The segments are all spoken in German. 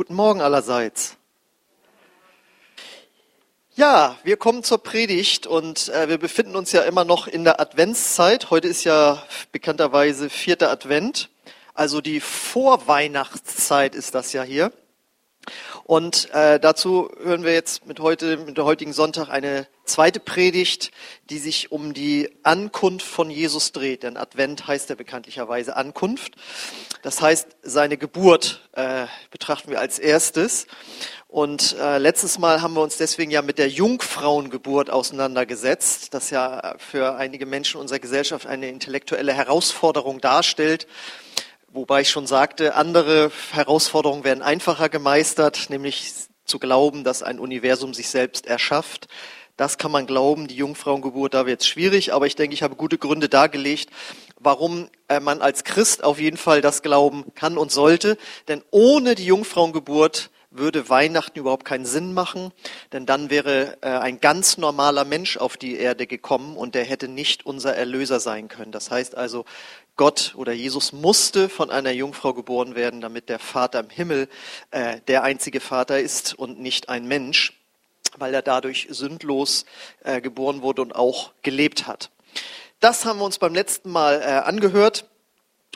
Guten Morgen allerseits. Ja, wir kommen zur Predigt und äh, wir befinden uns ja immer noch in der Adventszeit. Heute ist ja bekannterweise vierter Advent, also die Vorweihnachtszeit ist das ja hier. Und äh, dazu hören wir jetzt mit heute, mit der heutigen Sonntag eine zweite Predigt, die sich um die Ankunft von Jesus dreht. Denn Advent heißt ja bekanntlicherweise Ankunft. Das heißt, seine Geburt äh, betrachten wir als erstes. Und äh, letztes Mal haben wir uns deswegen ja mit der Jungfrauengeburt auseinandergesetzt, das ja für einige Menschen unserer Gesellschaft eine intellektuelle Herausforderung darstellt. Wobei ich schon sagte, andere Herausforderungen werden einfacher gemeistert, nämlich zu glauben, dass ein Universum sich selbst erschafft. Das kann man glauben, die Jungfrauengeburt, da wird es schwierig, aber ich denke, ich habe gute Gründe dargelegt, warum äh, man als Christ auf jeden Fall das glauben kann und sollte. Denn ohne die Jungfrauengeburt würde Weihnachten überhaupt keinen Sinn machen, denn dann wäre äh, ein ganz normaler Mensch auf die Erde gekommen und der hätte nicht unser Erlöser sein können. Das heißt also, Gott oder Jesus musste von einer Jungfrau geboren werden, damit der Vater im Himmel äh, der einzige Vater ist und nicht ein Mensch, weil er dadurch sündlos äh, geboren wurde und auch gelebt hat. Das haben wir uns beim letzten Mal äh, angehört.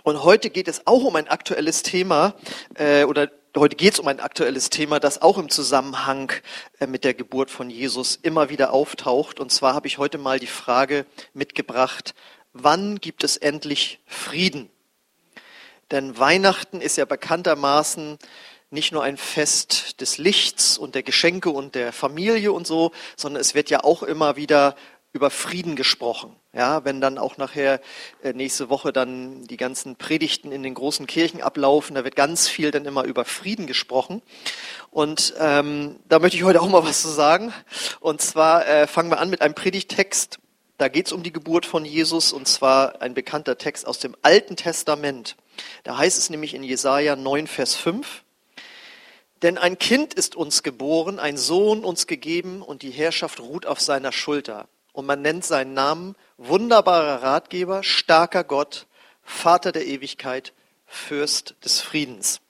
Und heute geht es auch um ein aktuelles Thema, äh, oder heute geht es um ein aktuelles Thema, das auch im Zusammenhang äh, mit der Geburt von Jesus immer wieder auftaucht. Und zwar habe ich heute mal die Frage mitgebracht, wann gibt es endlich Frieden? Denn Weihnachten ist ja bekanntermaßen nicht nur ein Fest des Lichts und der Geschenke und der Familie und so, sondern es wird ja auch immer wieder über Frieden gesprochen. Ja, wenn dann auch nachher äh, nächste Woche dann die ganzen Predigten in den großen Kirchen ablaufen, da wird ganz viel dann immer über Frieden gesprochen. Und ähm, da möchte ich heute auch mal was zu sagen. Und zwar äh, fangen wir an mit einem Predigtext da geht es um die Geburt von Jesus und zwar ein bekannter Text aus dem Alten Testament. Da heißt es nämlich in Jesaja 9, Vers 5, denn ein Kind ist uns geboren, ein Sohn uns gegeben und die Herrschaft ruht auf seiner Schulter. Und man nennt seinen Namen wunderbarer Ratgeber, starker Gott, Vater der Ewigkeit, Fürst des Friedens.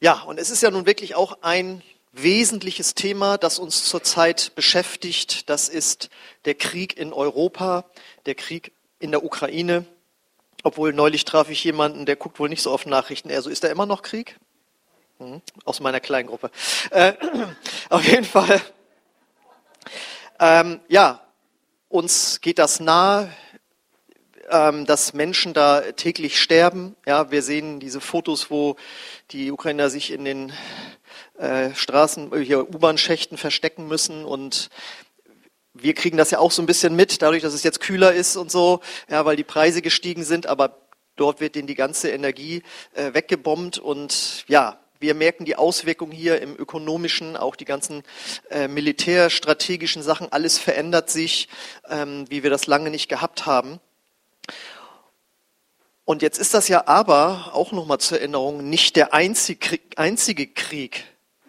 Ja, und es ist ja nun wirklich auch ein wesentliches Thema, das uns zurzeit beschäftigt. Das ist der Krieg in Europa, der Krieg in der Ukraine. Obwohl neulich traf ich jemanden, der guckt wohl nicht so auf Nachrichten. Er so, ist da immer noch Krieg? Hm, aus meiner kleinen Gruppe. Äh, auf jeden Fall. Ähm, ja, uns geht das nahe, ähm, dass Menschen da täglich sterben. Ja, wir sehen diese Fotos, wo die Ukrainer sich in den äh, Straßen, hier U-Bahn-Schächten verstecken müssen und wir kriegen das ja auch so ein bisschen mit, dadurch, dass es jetzt kühler ist und so, ja, weil die Preise gestiegen sind, aber dort wird denen die ganze Energie äh, weggebombt und ja, wir merken die Auswirkungen hier im ökonomischen, auch die ganzen äh, militärstrategischen Sachen, alles verändert sich, ähm, wie wir das lange nicht gehabt haben. Und jetzt ist das ja aber, auch nochmal zur Erinnerung, nicht der einzige, Krieg,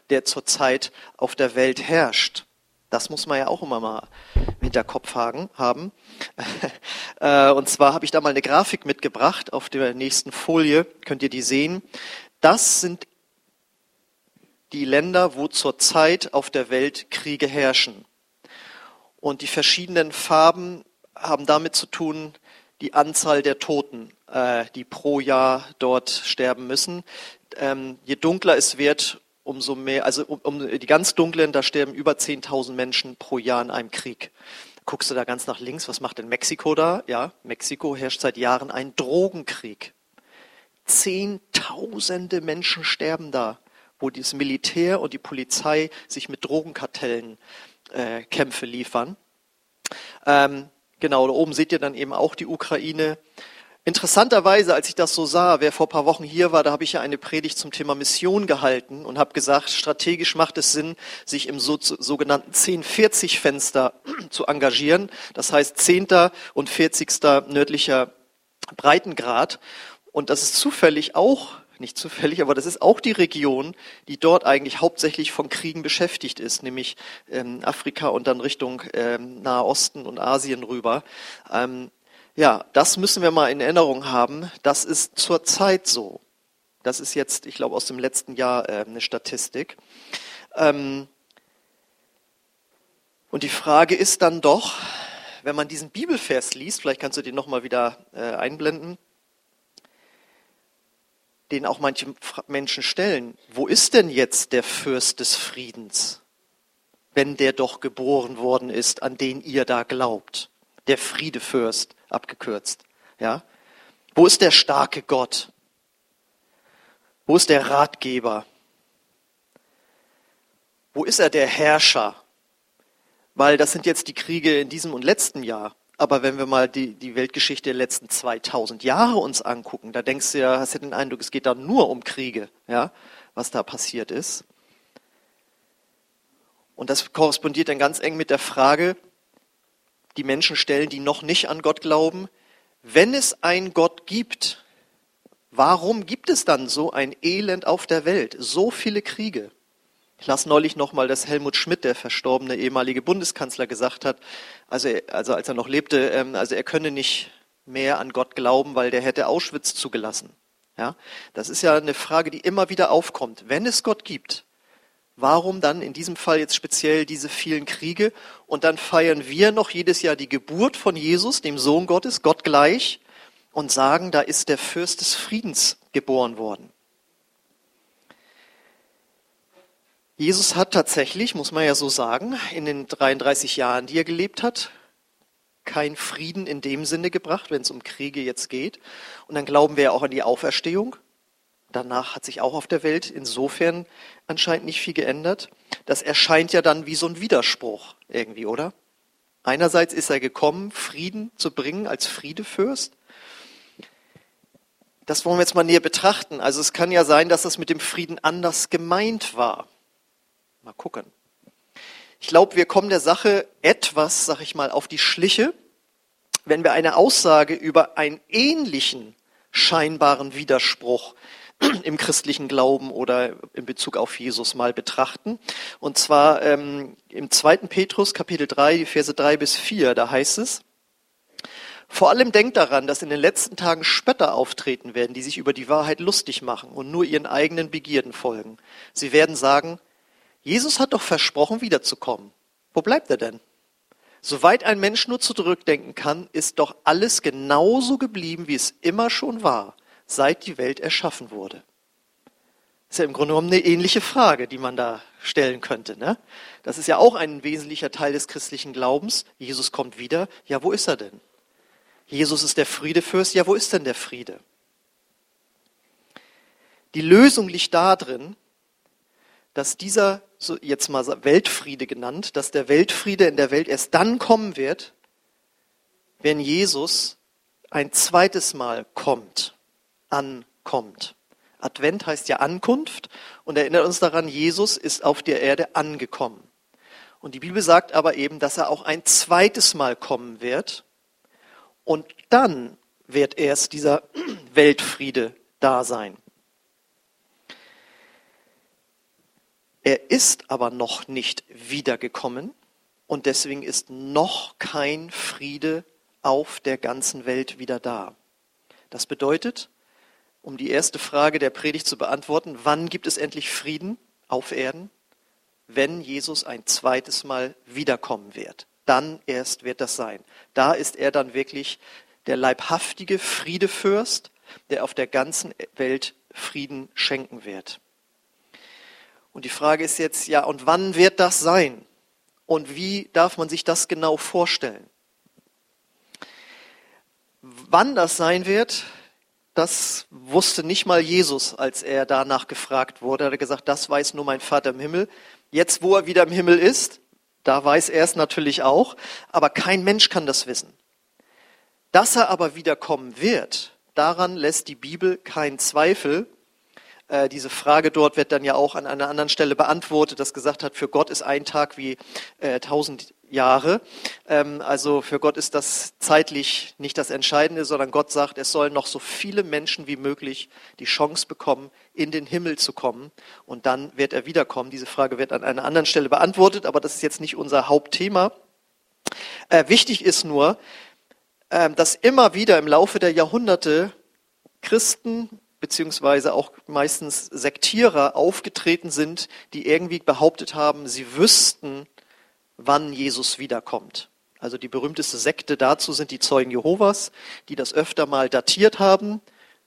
der zurzeit auf der Welt herrscht. Das muss man ja auch immer mal im Hinterkopf haben. Äh, und zwar habe ich da mal eine Grafik mitgebracht. Auf der nächsten Folie könnt ihr die sehen. Das sind die Länder, wo zurzeit auf der Welt Kriege herrschen. Und die verschiedenen Farben haben damit zu tun, die Anzahl der Toten, äh, die pro Jahr dort sterben müssen. Ähm, je dunkler es wird, umso mehr, also um, um die ganz dunklen, da sterben über 10.000 Menschen pro Jahr in einem Krieg. Guckst du da ganz nach links, was macht denn Mexiko da? Ja, Mexiko herrscht seit Jahren ein Drogenkrieg. Zehntausende Menschen sterben da, wo das Militär und die Polizei sich mit Drogenkartellen äh, Kämpfe liefern. Ähm, genau, da oben seht ihr dann eben auch die Ukraine. Interessanterweise, als ich das so sah, wer vor paar Wochen hier war, da habe ich ja eine Predigt zum Thema Mission gehalten und habe gesagt, strategisch macht es Sinn, sich im so, sogenannten 10-40-Fenster zu engagieren. Das heißt 10. und 40. nördlicher Breitengrad. Und das ist zufällig auch, nicht zufällig, aber das ist auch die Region, die dort eigentlich hauptsächlich von Kriegen beschäftigt ist, nämlich ähm, Afrika und dann Richtung ähm, Nahe Osten und Asien rüber. Ähm, ja, das müssen wir mal in Erinnerung haben. Das ist zurzeit so. Das ist jetzt, ich glaube, aus dem letzten Jahr äh, eine Statistik. Ähm, und die Frage ist dann doch, wenn man diesen Bibelvers liest, vielleicht kannst du den nochmal wieder äh, einblenden, den auch manche Menschen stellen, wo ist denn jetzt der Fürst des Friedens, wenn der doch geboren worden ist, an den ihr da glaubt? Der Friedefürst, abgekürzt. Ja? Wo ist der starke Gott? Wo ist der Ratgeber? Wo ist er der Herrscher? Weil das sind jetzt die Kriege in diesem und letzten Jahr. Aber wenn wir mal die, die Weltgeschichte der letzten 2000 Jahre uns angucken, da denkst du ja, hast du den Eindruck, es geht da nur um Kriege, ja, was da passiert ist. Und das korrespondiert dann ganz eng mit der Frage, die Menschen stellen, die noch nicht an Gott glauben, wenn es einen Gott gibt, warum gibt es dann so ein Elend auf der Welt, so viele Kriege? Ich las neulich nochmal, dass Helmut Schmidt, der verstorbene ehemalige Bundeskanzler, gesagt hat, also, also als er noch lebte, ähm, also er könne nicht mehr an Gott glauben, weil der hätte Auschwitz zugelassen. Ja, das ist ja eine Frage, die immer wieder aufkommt. Wenn es Gott gibt, warum dann in diesem Fall jetzt speziell diese vielen Kriege? Und dann feiern wir noch jedes Jahr die Geburt von Jesus, dem Sohn Gottes, Gott gleich, und sagen, da ist der Fürst des Friedens geboren worden. Jesus hat tatsächlich, muss man ja so sagen, in den 33 Jahren, die er gelebt hat, kein Frieden in dem Sinne gebracht, wenn es um Kriege jetzt geht. Und dann glauben wir ja auch an die Auferstehung. Danach hat sich auch auf der Welt insofern anscheinend nicht viel geändert. Das erscheint ja dann wie so ein Widerspruch irgendwie, oder? Einerseits ist er gekommen, Frieden zu bringen als Friedefürst. Das wollen wir jetzt mal näher betrachten. Also es kann ja sein, dass das mit dem Frieden anders gemeint war. Mal gucken. Ich glaube, wir kommen der Sache etwas, sag ich mal, auf die Schliche, wenn wir eine Aussage über einen ähnlichen scheinbaren Widerspruch im christlichen Glauben oder in Bezug auf Jesus mal betrachten. Und zwar ähm, im 2. Petrus Kapitel 3, die Verse 3 bis 4, da heißt es, vor allem denkt daran, dass in den letzten Tagen Spötter auftreten werden, die sich über die Wahrheit lustig machen und nur ihren eigenen Begierden folgen. Sie werden sagen, Jesus hat doch versprochen, wiederzukommen. Wo bleibt er denn? Soweit ein Mensch nur zurückdenken kann, ist doch alles genauso geblieben, wie es immer schon war, seit die Welt erschaffen wurde. Das ist ja im Grunde genommen eine ähnliche Frage, die man da stellen könnte. Ne? Das ist ja auch ein wesentlicher Teil des christlichen Glaubens. Jesus kommt wieder. Ja, wo ist er denn? Jesus ist der Friedefürst. Ja, wo ist denn der Friede? Die Lösung liegt darin, dass dieser, so jetzt mal Weltfriede genannt, dass der Weltfriede in der Welt erst dann kommen wird, wenn Jesus ein zweites Mal kommt, ankommt. Advent heißt ja Ankunft und erinnert uns daran, Jesus ist auf der Erde angekommen. Und die Bibel sagt aber eben, dass er auch ein zweites Mal kommen wird und dann wird erst dieser Weltfriede da sein. Er ist aber noch nicht wiedergekommen und deswegen ist noch kein Friede auf der ganzen Welt wieder da. Das bedeutet, um die erste Frage der Predigt zu beantworten, wann gibt es endlich Frieden auf Erden? Wenn Jesus ein zweites Mal wiederkommen wird. Dann erst wird das sein. Da ist er dann wirklich der leibhaftige Friedefürst, der auf der ganzen Welt Frieden schenken wird. Und die Frage ist jetzt, ja, und wann wird das sein? Und wie darf man sich das genau vorstellen? Wann das sein wird, das wusste nicht mal Jesus, als er danach gefragt wurde. Er hat gesagt, das weiß nur mein Vater im Himmel. Jetzt, wo er wieder im Himmel ist, da weiß er es natürlich auch, aber kein Mensch kann das wissen. Dass er aber wiederkommen wird, daran lässt die Bibel keinen Zweifel, äh, diese Frage dort wird dann ja auch an einer anderen Stelle beantwortet, das gesagt hat, für Gott ist ein Tag wie äh, tausend Jahre. Ähm, also für Gott ist das zeitlich nicht das Entscheidende, sondern Gott sagt, es sollen noch so viele Menschen wie möglich die Chance bekommen, in den Himmel zu kommen. Und dann wird er wiederkommen. Diese Frage wird an einer anderen Stelle beantwortet, aber das ist jetzt nicht unser Hauptthema. Äh, wichtig ist nur, äh, dass immer wieder im Laufe der Jahrhunderte Christen beziehungsweise auch meistens Sektierer aufgetreten sind, die irgendwie behauptet haben, sie wüssten, wann Jesus wiederkommt. Also die berühmteste Sekte dazu sind die Zeugen Jehovas, die das öfter mal datiert haben.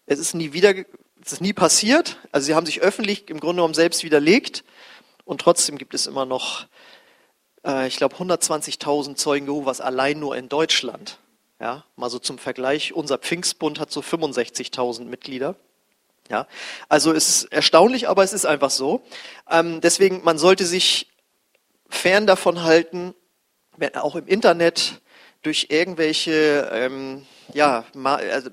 Es ist nie wieder, es ist nie passiert. Also sie haben sich öffentlich im Grunde genommen selbst widerlegt. Und trotzdem gibt es immer noch, äh, ich glaube, 120.000 Zeugen Jehovas allein nur in Deutschland. Ja, mal so zum Vergleich. Unser Pfingstbund hat so 65.000 Mitglieder. Ja, also es ist erstaunlich, aber es ist einfach so. Ähm, deswegen, man sollte sich fern davon halten, auch im Internet durch irgendwelche ähm, ja, also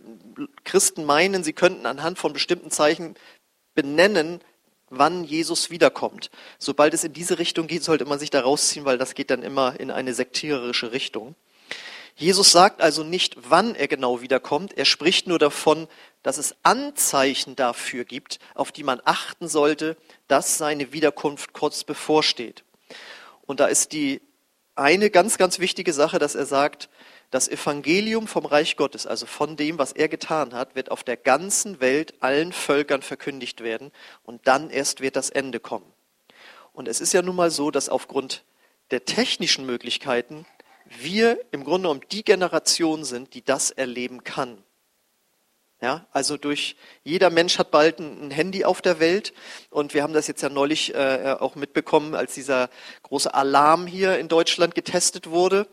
Christen meinen, sie könnten anhand von bestimmten Zeichen benennen, wann Jesus wiederkommt. Sobald es in diese Richtung geht, sollte man sich da rausziehen, weil das geht dann immer in eine sektiererische Richtung. Jesus sagt also nicht, wann er genau wiederkommt. Er spricht nur davon, dass es Anzeichen dafür gibt, auf die man achten sollte, dass seine Wiederkunft kurz bevorsteht. Und da ist die eine ganz, ganz wichtige Sache, dass er sagt, das Evangelium vom Reich Gottes, also von dem, was er getan hat, wird auf der ganzen Welt allen Völkern verkündigt werden und dann erst wird das Ende kommen. Und es ist ja nun mal so, dass aufgrund der technischen Möglichkeiten wir im Grunde genommen die Generation sind, die das erleben kann. Ja, also durch jeder Mensch hat bald ein Handy auf der Welt und wir haben das jetzt ja neulich äh, auch mitbekommen, als dieser große Alarm hier in Deutschland getestet wurde.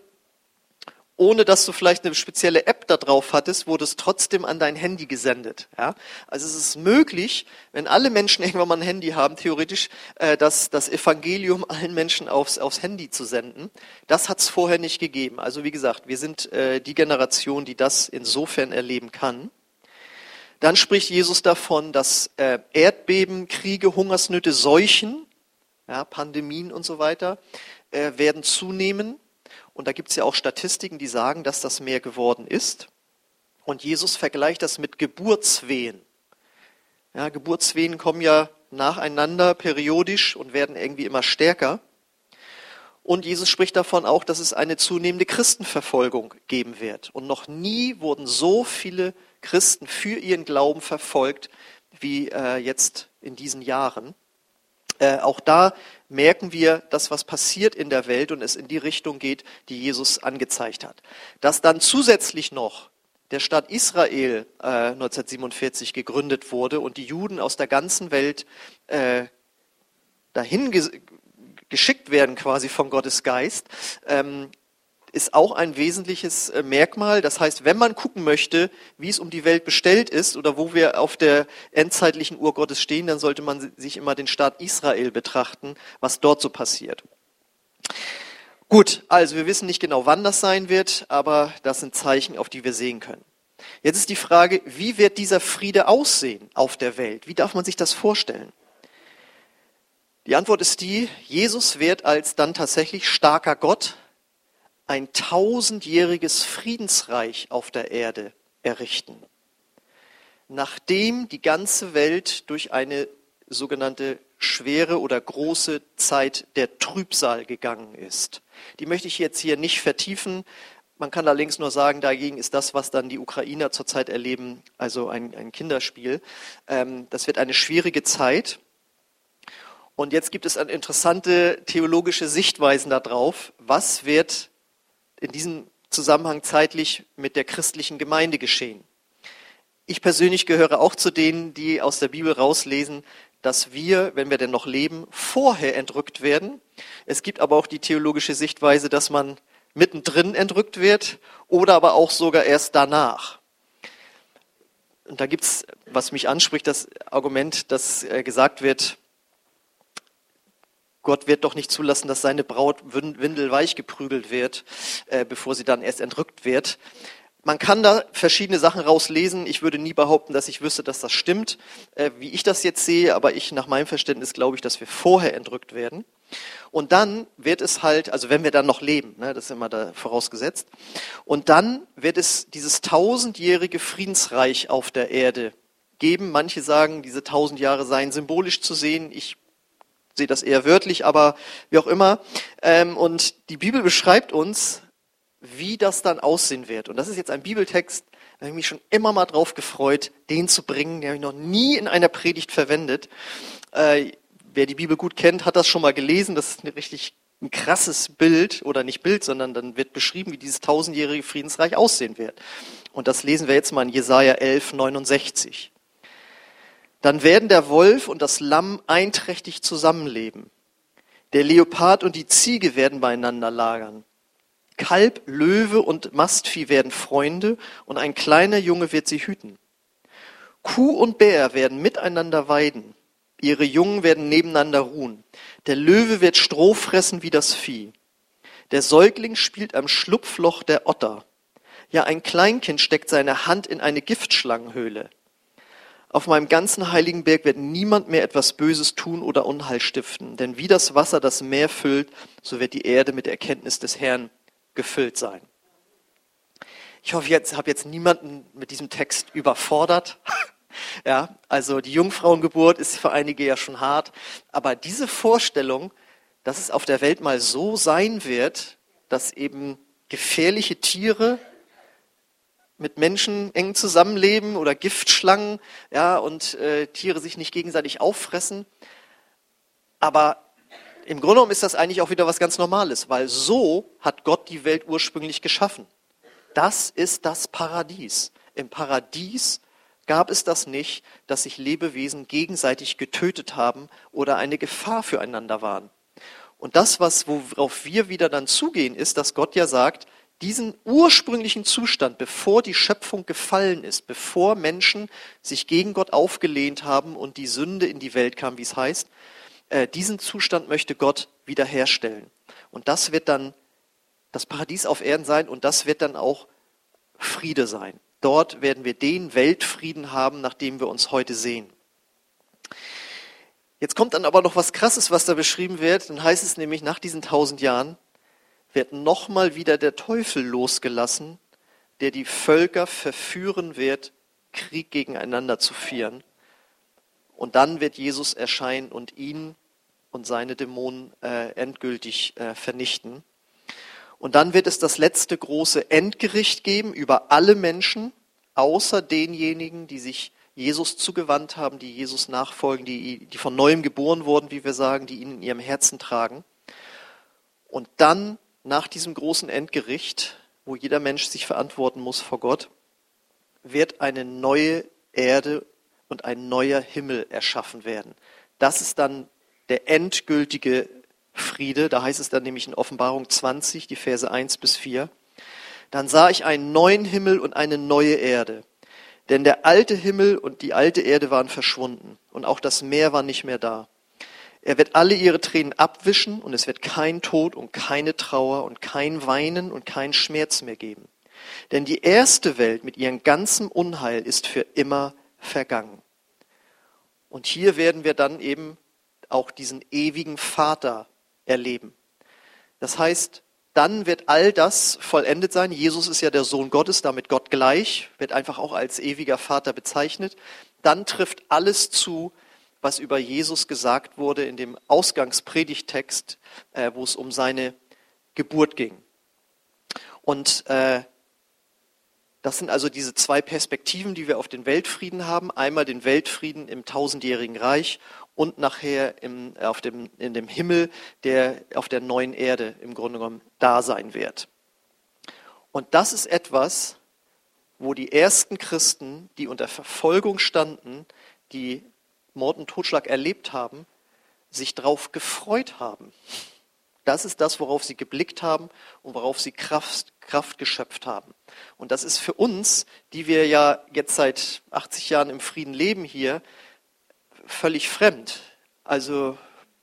Ohne dass du vielleicht eine spezielle App da drauf hattest, wurde es trotzdem an dein Handy gesendet. Ja? Also es ist möglich, wenn alle Menschen irgendwann mal ein Handy haben, theoretisch äh, das, das Evangelium allen Menschen aufs, aufs Handy zu senden. Das hat es vorher nicht gegeben. Also wie gesagt, wir sind äh, die Generation, die das insofern erleben kann. Dann spricht Jesus davon, dass äh, Erdbeben, Kriege, Hungersnöte, Seuchen, ja, Pandemien und so weiter äh, werden zunehmen. Und da gibt es ja auch Statistiken, die sagen, dass das mehr geworden ist. Und Jesus vergleicht das mit Geburtswehen. Ja, Geburtswehen kommen ja nacheinander periodisch und werden irgendwie immer stärker. Und Jesus spricht davon auch, dass es eine zunehmende Christenverfolgung geben wird. Und noch nie wurden so viele Christen für ihren Glauben verfolgt wie äh, jetzt in diesen Jahren. Äh, auch da merken wir, dass was passiert in der Welt und es in die Richtung geht, die Jesus angezeigt hat. Dass dann zusätzlich noch der Staat Israel äh, 1947 gegründet wurde und die Juden aus der ganzen Welt äh, dahin geschickt werden quasi vom Gottes Geist, ähm, ist auch ein wesentliches äh, Merkmal. Das heißt, wenn man gucken möchte, wie es um die Welt bestellt ist oder wo wir auf der endzeitlichen Uhr Gottes stehen, dann sollte man sich immer den Staat Israel betrachten, was dort so passiert. Gut, also wir wissen nicht genau, wann das sein wird, aber das sind Zeichen, auf die wir sehen können. Jetzt ist die Frage, wie wird dieser Friede aussehen auf der Welt? Wie darf man sich das vorstellen? Die Antwort ist die, Jesus wird als dann tatsächlich starker Gott ein tausendjähriges Friedensreich auf der Erde errichten, nachdem die ganze Welt durch eine sogenannte schwere oder große Zeit der Trübsal gegangen ist. Die möchte ich jetzt hier nicht vertiefen. Man kann allerdings nur sagen, dagegen ist das, was dann die Ukrainer zurzeit erleben, also ein, ein Kinderspiel. Ähm, das wird eine schwierige Zeit. Und jetzt gibt es interessante theologische Sichtweisen darauf, was wird in diesem Zusammenhang zeitlich mit der christlichen Gemeinde geschehen. Ich persönlich gehöre auch zu denen, die aus der Bibel rauslesen, dass wir, wenn wir denn noch leben, vorher entrückt werden. Es gibt aber auch die theologische Sichtweise, dass man mittendrin entrückt wird oder aber auch sogar erst danach. Und da gibt's, was mich anspricht, das Argument, dass äh, gesagt wird, Gott wird doch nicht zulassen, dass seine Braut windelweich geprügelt wird, äh, bevor sie dann erst entrückt wird. Man kann da verschiedene Sachen rauslesen. Ich würde nie behaupten, dass ich wüsste, dass das stimmt, äh, wie ich das jetzt sehe, aber ich nach meinem Verständnis glaube ich, dass wir vorher entrückt werden. Und dann wird es halt, also wenn wir dann noch leben, ne, das ist immer da vorausgesetzt, und dann wird es dieses tausendjährige Friedensreich auf der Erde geben. Manche sagen, diese tausend Jahre seien symbolisch zu sehen. Ich sehe das eher wörtlich, aber wie auch immer. Ähm, und die Bibel beschreibt uns, wie das dann aussehen wird. Und das ist jetzt ein Bibeltext Da habe ich mich schon immer mal drauf gefreut, den zu bringen. Den habe ich noch nie in einer Predigt verwendet. Äh, wer die Bibel gut kennt, hat das schon mal gelesen. Das ist ein richtig ein krasses Bild oder nicht Bild, sondern dann wird beschrieben, wie dieses tausendjährige Friedensreich aussehen wird. Und das lesen wir jetzt mal in Jesaja 11, 69. Dann werden der Wolf und das Lamm einträchtig zusammenleben. Der Leopard und die Ziege werden beieinander lagern. Kalb, Löwe und Mastvieh werden Freunde und ein kleiner Junge wird sie hüten. Kuh und Bär werden miteinander weiden. Ihre Jungen werden nebeneinander ruhen. Der Löwe wird Stroh fressen wie das Vieh. Der Säugling spielt am Schlupfloch der Otter. Ja, ein Kleinkind steckt seine Hand in eine Giftschlangenhöhle. Auf meinem ganzen heiligen Berg wird niemand mehr etwas Böses tun oder Unheil stiften, denn wie das Wasser das Meer füllt, so wird die Erde mit der Erkenntnis des Herrn gefüllt sein. Ich hoffe, ich habe jetzt niemanden mit diesem Text überfordert. Ja, also die Jungfrauengeburt ist für einige ja schon hart, aber diese Vorstellung, dass es auf der Welt mal so sein wird, dass eben gefährliche Tiere mit Menschen eng zusammenleben oder Giftschlangen, ja, und äh, Tiere sich nicht gegenseitig auffressen. Aber im Grunde genommen ist das eigentlich auch wieder was ganz Normales, weil so hat Gott die Welt ursprünglich geschaffen. Das ist das Paradies. Im Paradies gab es das nicht, dass sich Lebewesen gegenseitig getötet haben oder eine Gefahr füreinander waren. Und das, was, worauf wir wieder dann zugehen, ist, dass Gott ja sagt, diesen ursprünglichen Zustand, bevor die Schöpfung gefallen ist, bevor Menschen sich gegen Gott aufgelehnt haben und die Sünde in die Welt kam, wie es heißt, äh, diesen Zustand möchte Gott wiederherstellen. Und das wird dann das Paradies auf Erden sein und das wird dann auch Friede sein. Dort werden wir den Weltfrieden haben, nach dem wir uns heute sehen. Jetzt kommt dann aber noch was Krasses, was da beschrieben wird. Dann heißt es nämlich, nach diesen tausend Jahren wird nochmal wieder der Teufel losgelassen, der die Völker verführen wird, Krieg gegeneinander zu führen. Und dann wird Jesus erscheinen und ihn und seine Dämonen äh, endgültig äh, vernichten. Und dann wird es das letzte große Endgericht geben über alle Menschen, außer denjenigen, die sich Jesus zugewandt haben, die Jesus nachfolgen, die, die von neuem geboren wurden, wie wir sagen, die ihn in ihrem Herzen tragen. Und dann, nach diesem großen Endgericht, wo jeder Mensch sich verantworten muss vor Gott, wird eine neue Erde und ein neuer Himmel erschaffen werden. Das ist dann der endgültige Friede. Da heißt es dann nämlich in Offenbarung 20, die Verse 1 bis 4. Dann sah ich einen neuen Himmel und eine neue Erde. Denn der alte Himmel und die alte Erde waren verschwunden und auch das Meer war nicht mehr da. Er wird alle ihre Tränen abwischen und es wird kein Tod und keine Trauer und kein Weinen und kein Schmerz mehr geben. Denn die erste Welt mit ihrem ganzen Unheil ist für immer vergangen. Und hier werden wir dann eben auch diesen ewigen Vater erleben. Das heißt, dann wird all das vollendet sein. Jesus ist ja der Sohn Gottes, damit Gott gleich, wird einfach auch als ewiger Vater bezeichnet. Dann trifft alles zu, was über Jesus gesagt wurde in dem Ausgangspredigtext, äh, wo es um seine Geburt ging. Und äh, das sind also diese zwei Perspektiven, die wir auf den Weltfrieden haben. Einmal den Weltfrieden im tausendjährigen Reich und nachher im, auf dem, in dem Himmel, der auf der neuen Erde im Grunde genommen da sein wird. Und das ist etwas, wo die ersten Christen, die unter Verfolgung standen, die Mord und Totschlag erlebt haben, sich darauf gefreut haben. Das ist das, worauf sie geblickt haben und worauf sie Kraft, Kraft geschöpft haben. Und das ist für uns, die wir ja jetzt seit 80 Jahren im Frieden leben hier, völlig fremd. Also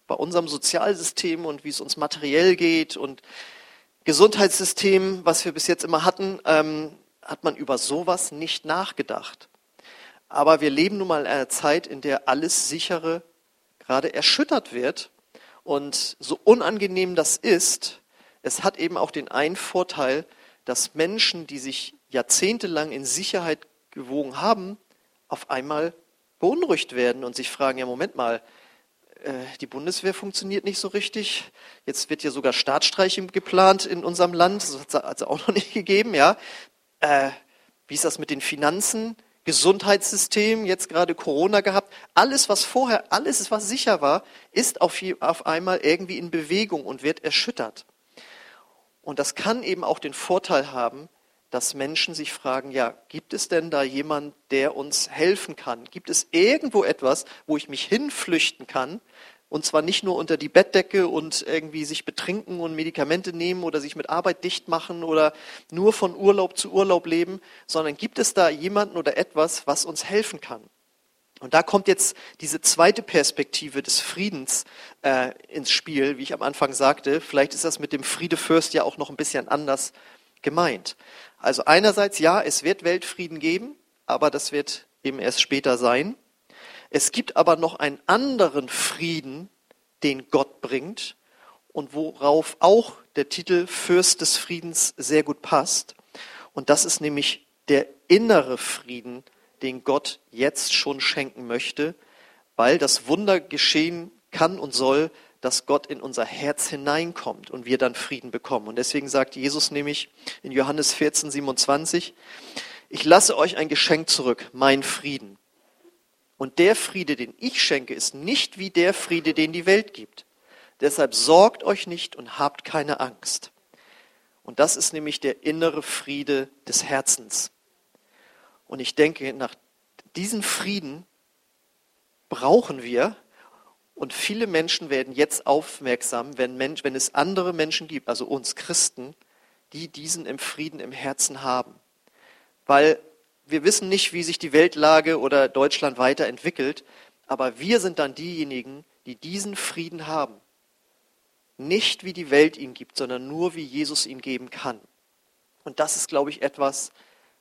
bei unserem Sozialsystem und wie es uns materiell geht und Gesundheitssystem, was wir bis jetzt immer hatten, ähm, hat man über sowas nicht nachgedacht. Aber wir leben nun mal in einer Zeit, in der alles Sichere gerade erschüttert wird und so unangenehm das ist, es hat eben auch den einen Vorteil, dass Menschen, die sich jahrzehntelang in Sicherheit gewogen haben, auf einmal beunruhigt werden und sich fragen, ja Moment mal, äh, die Bundeswehr funktioniert nicht so richtig. Jetzt wird ja sogar Staatsstreiche geplant in unserem Land. Das hat es also auch noch nicht gegeben, ja. Äh, Wie ist das mit den Finanzen? Gesundheitssystem, jetzt gerade Corona gehabt. Alles, was vorher, alles, was sicher war, ist auf, auf einmal irgendwie in Bewegung und wird erschüttert. Und das kann eben auch den Vorteil haben, dass Menschen sich fragen, ja, gibt es denn da jemand, der uns helfen kann? Gibt es irgendwo etwas, wo ich mich hinflüchten kann? Und zwar nicht nur unter die Bettdecke und irgendwie sich betrinken und Medikamente nehmen oder sich mit Arbeit dicht machen oder nur von Urlaub zu Urlaub leben, sondern gibt es da jemanden oder etwas, was uns helfen kann? Und da kommt jetzt diese zweite Perspektive des Friedens äh, ins Spiel, wie ich am Anfang sagte. Vielleicht ist das mit dem Friedefürst ja auch noch ein bisschen anders gemeint. Also einerseits, ja, es wird Weltfrieden geben, aber das wird eben erst später sein. Es gibt aber noch einen anderen Frieden, den Gott bringt und worauf auch der Titel Fürst des Friedens sehr gut passt. Und das ist nämlich der innere Frieden, den Gott jetzt schon schenken möchte, weil das Wunder geschehen kann und soll, dass Gott in unser Herz hineinkommt und wir dann Frieden bekommen. Und deswegen sagt Jesus nämlich in Johannes 14, 27, ich lasse euch ein Geschenk zurück, mein Frieden. Und der Friede, den ich schenke, ist nicht wie der Friede, den die Welt gibt. Deshalb sorgt euch nicht und habt keine Angst. Und das ist nämlich der innere Friede des Herzens. Und ich denke, nach diesem Frieden brauchen wir, und viele Menschen werden jetzt aufmerksam, wenn, Mensch, wenn es andere Menschen gibt, also uns Christen, die diesen im Frieden im Herzen haben. Weil wir wissen nicht, wie sich die Weltlage oder Deutschland weiterentwickelt, aber wir sind dann diejenigen, die diesen Frieden haben. Nicht wie die Welt ihn gibt, sondern nur wie Jesus ihn geben kann. Und das ist, glaube ich, etwas,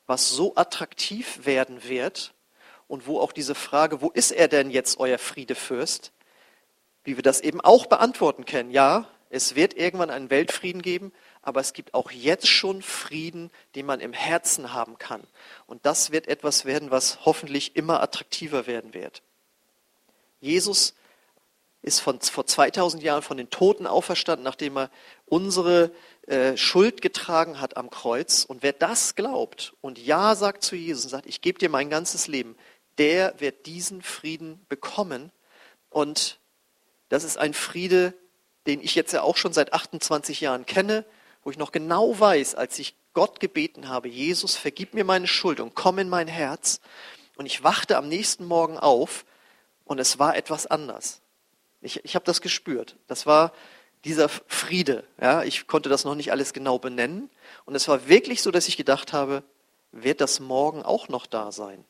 was so attraktiv werden wird und wo auch diese Frage, wo ist er denn jetzt, euer Friedefürst, wie wir das eben auch beantworten können. Ja, es wird irgendwann einen Weltfrieden geben, aber es gibt auch jetzt schon Frieden, den man im Herzen haben kann. Und das wird etwas werden, was hoffentlich immer attraktiver werden wird. Jesus ist von, vor 2000 Jahren von den Toten auferstanden, nachdem er unsere äh, Schuld getragen hat am Kreuz. Und wer das glaubt und Ja sagt zu Jesus und sagt, ich gebe dir mein ganzes Leben, der wird diesen Frieden bekommen. Und das ist ein Friede, den ich jetzt ja auch schon seit 28 Jahren kenne wo ich noch genau weiß, als ich Gott gebeten habe, Jesus, vergib mir meine Schuld und komm in mein Herz. Und ich wachte am nächsten Morgen auf und es war etwas anders. Ich, ich habe das gespürt. Das war dieser Friede. Ja, ich konnte das noch nicht alles genau benennen. Und es war wirklich so, dass ich gedacht habe, wird das morgen auch noch da sein?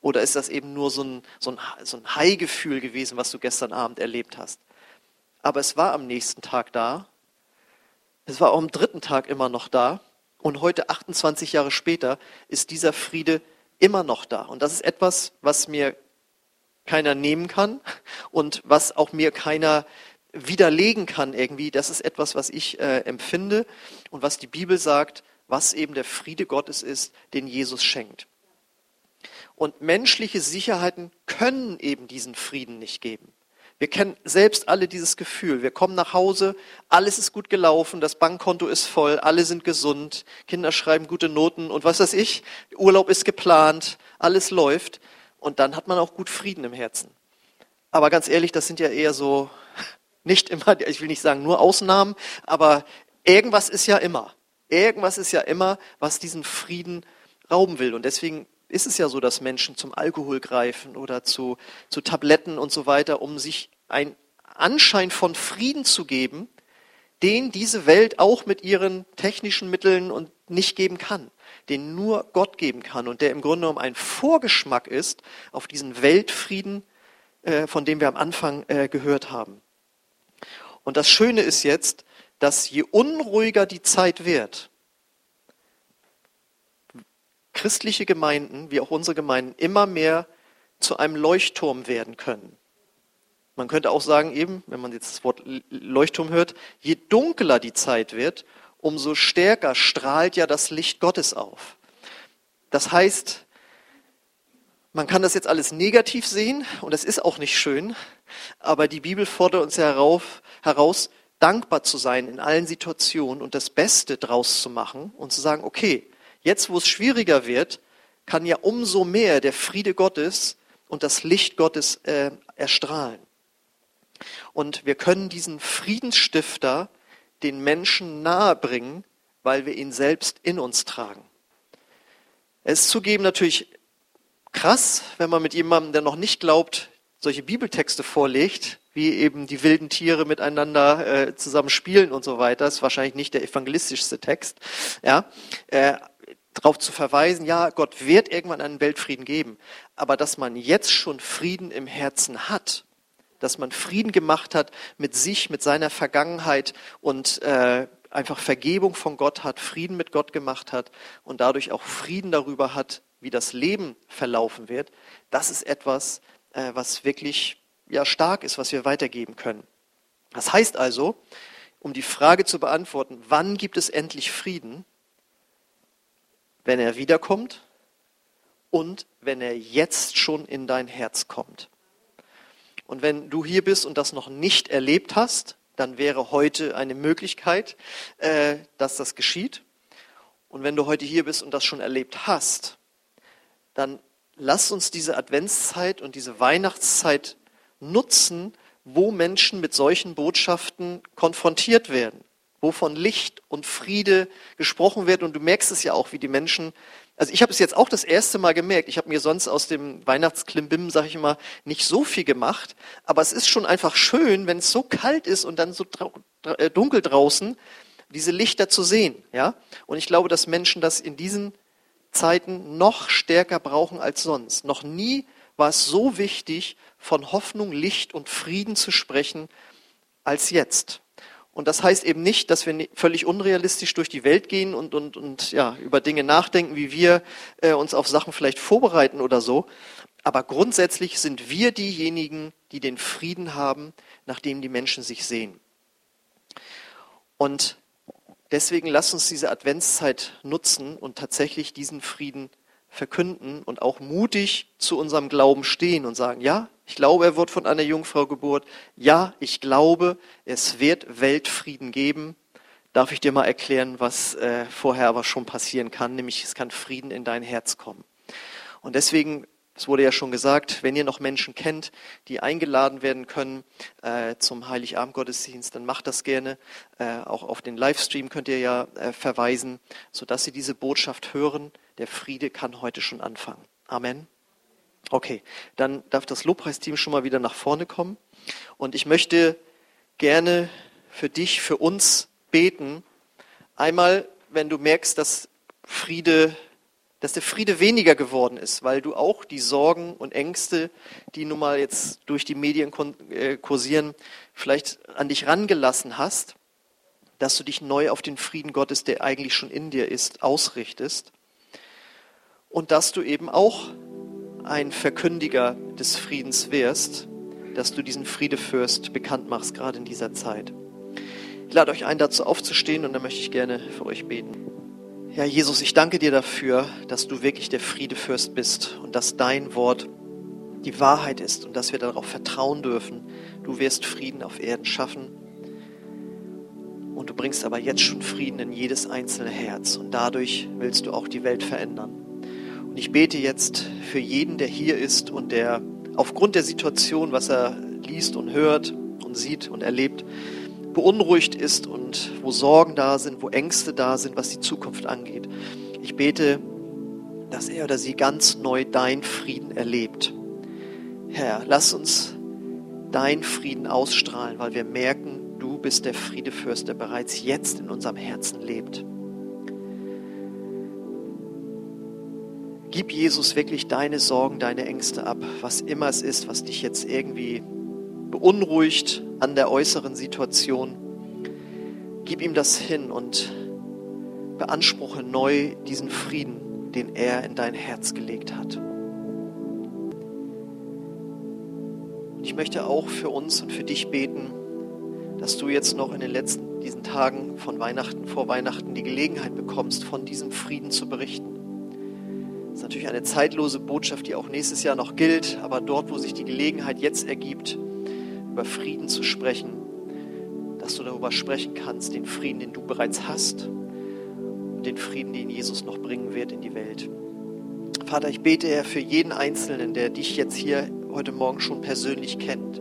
Oder ist das eben nur so ein, so ein, so ein High-Gefühl gewesen, was du gestern Abend erlebt hast? Aber es war am nächsten Tag da es war auch am dritten Tag immer noch da. Und heute, 28 Jahre später, ist dieser Friede immer noch da. Und das ist etwas, was mir keiner nehmen kann und was auch mir keiner widerlegen kann irgendwie. Das ist etwas, was ich äh, empfinde und was die Bibel sagt, was eben der Friede Gottes ist, den Jesus schenkt. Und menschliche Sicherheiten können eben diesen Frieden nicht geben. Wir kennen selbst alle dieses Gefühl. Wir kommen nach Hause, alles ist gut gelaufen, das Bankkonto ist voll, alle sind gesund, Kinder schreiben gute Noten und was weiß ich, Urlaub ist geplant, alles läuft und dann hat man auch gut Frieden im Herzen. Aber ganz ehrlich, das sind ja eher so, nicht immer, ich will nicht sagen nur Ausnahmen, aber irgendwas ist ja immer. Irgendwas ist ja immer, was diesen Frieden rauben will. Und deswegen ist es ja so, dass Menschen zum Alkohol greifen oder zu, zu Tabletten und so weiter, um sich einen Anschein von Frieden zu geben, den diese Welt auch mit ihren technischen Mitteln und nicht geben kann, den nur Gott geben kann und der im Grunde genommen ein Vorgeschmack ist auf diesen Weltfrieden, äh, von dem wir am Anfang äh, gehört haben. Und das Schöne ist jetzt, dass je unruhiger die Zeit wird, christliche Gemeinden, wie auch unsere Gemeinden, immer mehr zu einem Leuchtturm werden können. Man könnte auch sagen, eben, wenn man jetzt das Wort Leuchtturm hört, je dunkler die Zeit wird, umso stärker strahlt ja das Licht Gottes auf. Das heißt, man kann das jetzt alles negativ sehen und es ist auch nicht schön, aber die Bibel fordert uns ja herauf, heraus, dankbar zu sein in allen Situationen und das Beste draus zu machen und zu sagen, okay, Jetzt, wo es schwieriger wird, kann ja umso mehr der Friede Gottes und das Licht Gottes äh, erstrahlen. Und wir können diesen Friedensstifter den Menschen nahebringen, weil wir ihn selbst in uns tragen. Es ist zugeben natürlich krass, wenn man mit jemandem, der noch nicht glaubt, solche Bibeltexte vorlegt, wie eben die wilden Tiere miteinander äh, zusammen spielen und so weiter. Das ist wahrscheinlich nicht der evangelistischste Text. Ja, äh, darauf zu verweisen, ja, Gott wird irgendwann einen Weltfrieden geben, aber dass man jetzt schon Frieden im Herzen hat, dass man Frieden gemacht hat mit sich, mit seiner Vergangenheit und äh, einfach Vergebung von Gott hat, Frieden mit Gott gemacht hat und dadurch auch Frieden darüber hat, wie das Leben verlaufen wird, das ist etwas, äh, was wirklich ja, stark ist, was wir weitergeben können. Das heißt also, um die Frage zu beantworten, wann gibt es endlich Frieden? Wenn er wiederkommt und wenn er jetzt schon in dein Herz kommt. Und wenn du hier bist und das noch nicht erlebt hast, dann wäre heute eine Möglichkeit, äh, dass das geschieht. Und wenn du heute hier bist und das schon erlebt hast, dann lass uns diese Adventszeit und diese Weihnachtszeit nutzen, wo Menschen mit solchen Botschaften konfrontiert werden, wo von Licht und Friede gesprochen wird. Und du merkst es ja auch, wie die Menschen also ich habe es jetzt auch das erste Mal gemerkt. Ich habe mir sonst aus dem Weihnachtsklimbim, sage ich immer, nicht so viel gemacht. Aber es ist schon einfach schön, wenn es so kalt ist und dann so äh, dunkel draußen, diese Lichter zu sehen. Ja? Und ich glaube, dass Menschen das in diesen Zeiten noch stärker brauchen als sonst. Noch nie war es so wichtig, von Hoffnung, Licht und Frieden zu sprechen, als jetzt. Und das heißt eben nicht, dass wir völlig unrealistisch durch die Welt gehen und, und, und ja, über Dinge nachdenken, wie wir äh, uns auf Sachen vielleicht vorbereiten oder so. Aber grundsätzlich sind wir diejenigen, die den Frieden haben, nachdem die Menschen sich sehen. Und deswegen lasst uns diese Adventszeit nutzen und tatsächlich diesen Frieden verkünden und auch mutig zu unserem Glauben stehen und sagen, ja, ich glaube, er wird von einer Jungfrau geboren. Ja, ich glaube, es wird Weltfrieden geben. Darf ich dir mal erklären, was äh, vorher aber schon passieren kann, nämlich es kann Frieden in dein Herz kommen. Und deswegen, es wurde ja schon gesagt, wenn ihr noch Menschen kennt, die eingeladen werden können äh, zum Heiligabend-Gottesdienst, dann macht das gerne. Äh, auch auf den Livestream könnt ihr ja äh, verweisen, sodass sie diese Botschaft hören. Der Friede kann heute schon anfangen. Amen. Okay, dann darf das Lobpreisteam schon mal wieder nach vorne kommen. Und ich möchte gerne für dich, für uns beten. Einmal, wenn du merkst, dass Friede, dass der Friede weniger geworden ist, weil du auch die Sorgen und Ängste, die nun mal jetzt durch die Medien äh, kursieren, vielleicht an dich rangelassen hast, dass du dich neu auf den Frieden Gottes, der eigentlich schon in dir ist, ausrichtest. Und dass du eben auch ein Verkündiger des Friedens wirst, dass du diesen Friedefürst bekannt machst, gerade in dieser Zeit. Ich lade euch ein, dazu aufzustehen und dann möchte ich gerne für euch beten. Ja, Jesus, ich danke dir dafür, dass du wirklich der Friedefürst bist und dass dein Wort die Wahrheit ist und dass wir darauf vertrauen dürfen. Du wirst Frieden auf Erden schaffen und du bringst aber jetzt schon Frieden in jedes einzelne Herz und dadurch willst du auch die Welt verändern. Und ich bete jetzt für jeden, der hier ist und der aufgrund der Situation, was er liest und hört und sieht und erlebt, beunruhigt ist und wo Sorgen da sind, wo Ängste da sind, was die Zukunft angeht. Ich bete, dass er oder sie ganz neu dein Frieden erlebt. Herr, lass uns dein Frieden ausstrahlen, weil wir merken, du bist der Friedefürst, der bereits jetzt in unserem Herzen lebt. Gib Jesus wirklich deine Sorgen, deine Ängste ab, was immer es ist, was dich jetzt irgendwie beunruhigt an der äußeren Situation. Gib ihm das hin und beanspruche neu diesen Frieden, den er in dein Herz gelegt hat. Ich möchte auch für uns und für dich beten, dass du jetzt noch in den letzten diesen Tagen von Weihnachten vor Weihnachten die Gelegenheit bekommst, von diesem Frieden zu berichten natürlich eine zeitlose Botschaft, die auch nächstes Jahr noch gilt, aber dort, wo sich die Gelegenheit jetzt ergibt, über Frieden zu sprechen, dass du darüber sprechen kannst, den Frieden, den du bereits hast, und den Frieden, den Jesus noch bringen wird in die Welt. Vater, ich bete, Herr, für jeden Einzelnen, der dich jetzt hier heute Morgen schon persönlich kennt,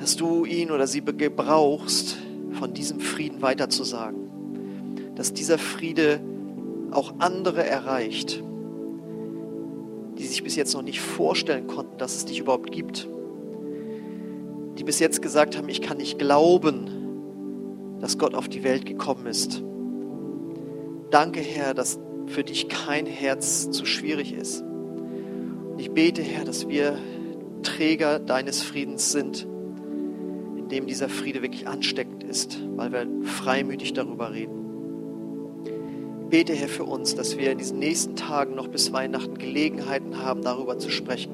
dass du ihn oder sie gebrauchst, von diesem Frieden weiterzusagen. Dass dieser Friede auch andere erreicht, die sich bis jetzt noch nicht vorstellen konnten, dass es dich überhaupt gibt. Die bis jetzt gesagt haben, ich kann nicht glauben, dass Gott auf die Welt gekommen ist. Danke, Herr, dass für dich kein Herz zu schwierig ist. Und ich bete, Herr, dass wir Träger deines Friedens sind, in dem dieser Friede wirklich ansteckend ist, weil wir freimütig darüber reden. Bete, Herr, für uns, dass wir in diesen nächsten Tagen noch bis Weihnachten Gelegenheiten haben, darüber zu sprechen.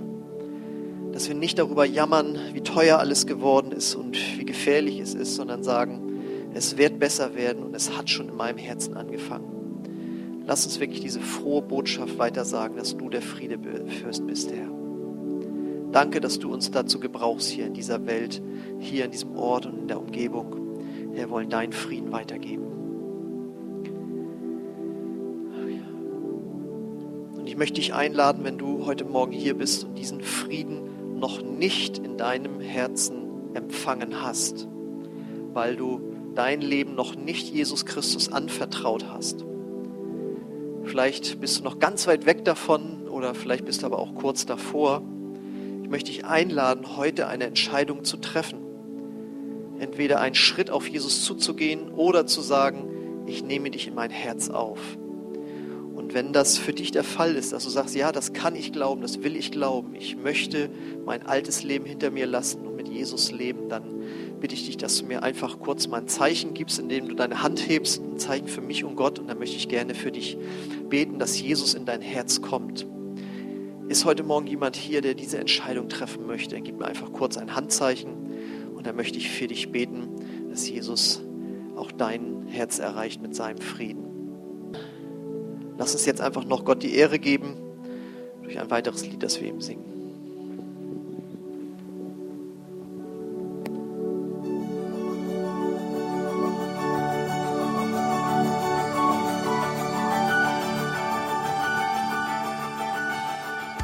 Dass wir nicht darüber jammern, wie teuer alles geworden ist und wie gefährlich es ist, sondern sagen, es wird besser werden und es hat schon in meinem Herzen angefangen. Lass uns wirklich diese frohe Botschaft weiter sagen, dass du der Friedefürst bist, Herr. Danke, dass du uns dazu gebrauchst hier in dieser Welt, hier in diesem Ort und in der Umgebung. Wir wollen deinen Frieden weitergeben. Ich möchte dich einladen, wenn du heute Morgen hier bist und diesen Frieden noch nicht in deinem Herzen empfangen hast, weil du dein Leben noch nicht Jesus Christus anvertraut hast Vielleicht bist du noch ganz weit weg davon oder vielleicht bist du aber auch kurz davor. Ich möchte dich einladen, heute eine Entscheidung zu treffen. Entweder einen Schritt auf Jesus zuzugehen oder zu sagen, ich nehme dich in mein Herz auf. Wenn das für dich der Fall ist, dass du sagst, ja, das kann ich glauben, das will ich glauben, ich möchte mein altes Leben hinter mir lassen und mit Jesus leben, dann bitte ich dich, dass du mir einfach kurz mal ein Zeichen gibst, indem du deine Hand hebst, ein Zeichen für mich und Gott. Und dann möchte ich gerne für dich beten, dass Jesus in dein Herz kommt. Ist heute Morgen jemand hier, der diese Entscheidung treffen möchte? Dann gib mir einfach kurz ein Handzeichen und dann möchte ich für dich beten, dass Jesus auch dein Herz erreicht mit seinem Frieden. Lass uns jetzt einfach noch Gott die Ehre geben durch ein weiteres Lied, das wir ihm singen.